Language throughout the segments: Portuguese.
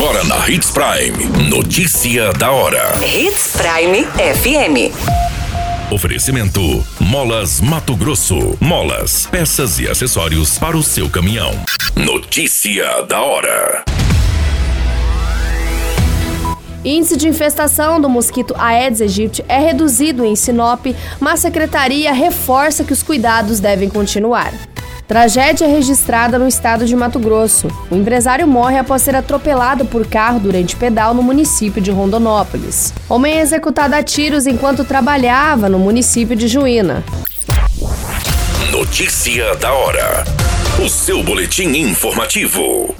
Agora na Hits Prime. Notícia da hora. Hits Prime FM. Oferecimento: Molas Mato Grosso. Molas, peças e acessórios para o seu caminhão. Notícia da hora. Índice de infestação do mosquito Aedes aegypti é reduzido em Sinop, mas a secretaria reforça que os cuidados devem continuar. Tragédia registrada no estado de Mato Grosso. O empresário morre após ser atropelado por carro durante pedal no município de Rondonópolis. Homem é executado a tiros enquanto trabalhava no município de Juína. Notícia da hora. O seu boletim informativo.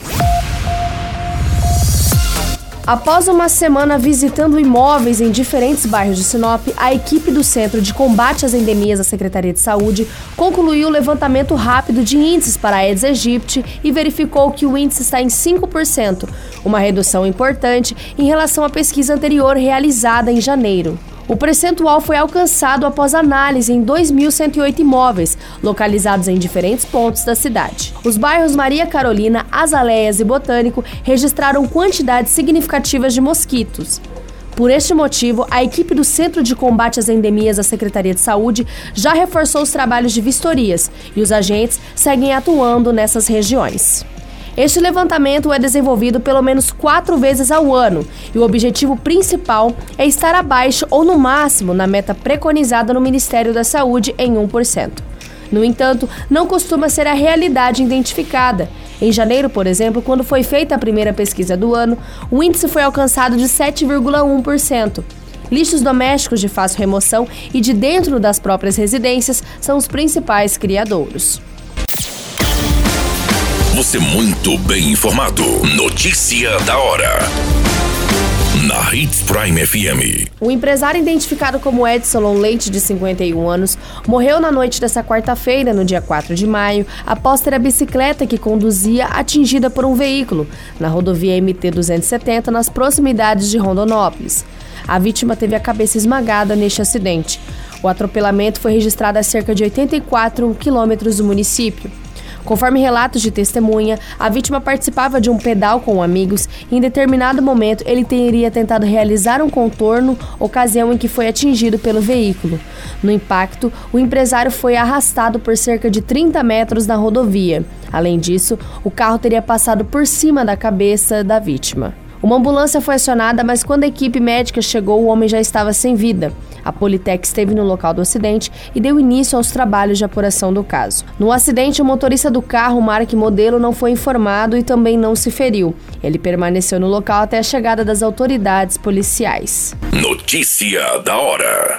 Após uma semana visitando imóveis em diferentes bairros de Sinop, a equipe do Centro de Combate às Endemias da Secretaria de Saúde concluiu o levantamento rápido de índices para a Aedes aegypti e verificou que o índice está em 5%, uma redução importante em relação à pesquisa anterior realizada em janeiro. O percentual foi alcançado após análise em 2.108 imóveis, localizados em diferentes pontos da cidade. Os bairros Maria Carolina, Azaleias e Botânico registraram quantidades significativas de mosquitos. Por este motivo, a equipe do Centro de Combate às Endemias da Secretaria de Saúde já reforçou os trabalhos de vistorias e os agentes seguem atuando nessas regiões. Este levantamento é desenvolvido pelo menos quatro vezes ao ano e o objetivo principal é estar abaixo ou no máximo na meta preconizada no Ministério da Saúde em 1%. No entanto, não costuma ser a realidade identificada. Em janeiro, por exemplo, quando foi feita a primeira pesquisa do ano, o índice foi alcançado de 7,1%. Lixos domésticos de fácil remoção e de dentro das próprias residências são os principais criadouros. Você muito bem informado. Notícia da hora. Na Hits Prime FM. O empresário identificado como Edson Leite, de 51 anos, morreu na noite dessa quarta-feira, no dia 4 de maio, após ter a bicicleta que conduzia atingida por um veículo na rodovia MT-270, nas proximidades de Rondonópolis. A vítima teve a cabeça esmagada neste acidente. O atropelamento foi registrado a cerca de 84 quilômetros do município. Conforme relatos de testemunha, a vítima participava de um pedal com amigos e em determinado momento ele teria tentado realizar um contorno, ocasião em que foi atingido pelo veículo. No impacto, o empresário foi arrastado por cerca de 30 metros na rodovia. Além disso, o carro teria passado por cima da cabeça da vítima. Uma ambulância foi acionada, mas quando a equipe médica chegou, o homem já estava sem vida. A Politec esteve no local do acidente e deu início aos trabalhos de apuração do caso. No acidente, o motorista do carro, marca e modelo, não foi informado e também não se feriu. Ele permaneceu no local até a chegada das autoridades policiais. Notícia da hora.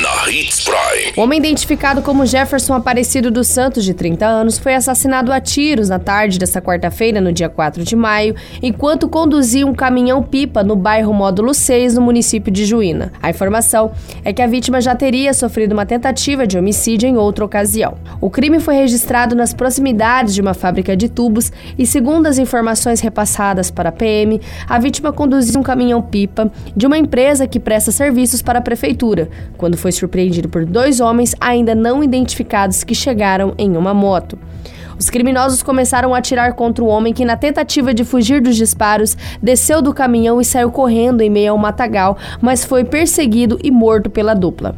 na Hits Prime. O homem identificado como Jefferson Aparecido dos Santos, de 30 anos, foi assassinado a tiros na tarde desta quarta-feira, no dia 4 de maio, enquanto conduzia um caminhão-pipa no bairro Módulo 6, no município de Juína. A informação é que a vítima já teria sofrido uma tentativa de homicídio em outra ocasião. O crime foi registrado nas proximidades de uma fábrica de tubos e, segundo as informações repassadas para a PM, a vítima conduzia um caminhão-pipa de uma empresa que presta serviços para a prefeitura quando foi surpreendido por dois homens ainda não identificados que chegaram em uma moto. Os criminosos começaram a atirar contra o homem que, na tentativa de fugir dos disparos, desceu do caminhão e saiu correndo em meio ao matagal, mas foi perseguido e morto pela dupla.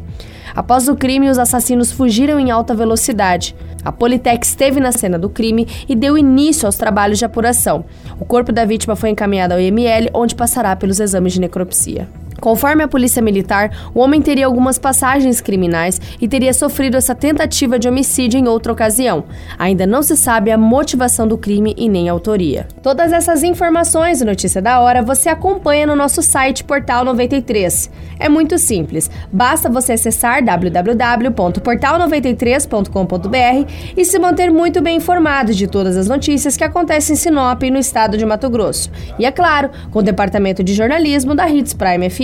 Após o crime, os assassinos fugiram em alta velocidade. A Politec esteve na cena do crime e deu início aos trabalhos de apuração. O corpo da vítima foi encaminhado ao IML, onde passará pelos exames de necropsia. Conforme a polícia militar, o homem teria algumas passagens criminais e teria sofrido essa tentativa de homicídio em outra ocasião. Ainda não se sabe a motivação do crime e nem a autoria. Todas essas informações e notícia da hora você acompanha no nosso site Portal 93. É muito simples, basta você acessar www.portal93.com.br e se manter muito bem informado de todas as notícias que acontecem em Sinop e no estado de Mato Grosso. E é claro, com o departamento de jornalismo da Hits Prime FM.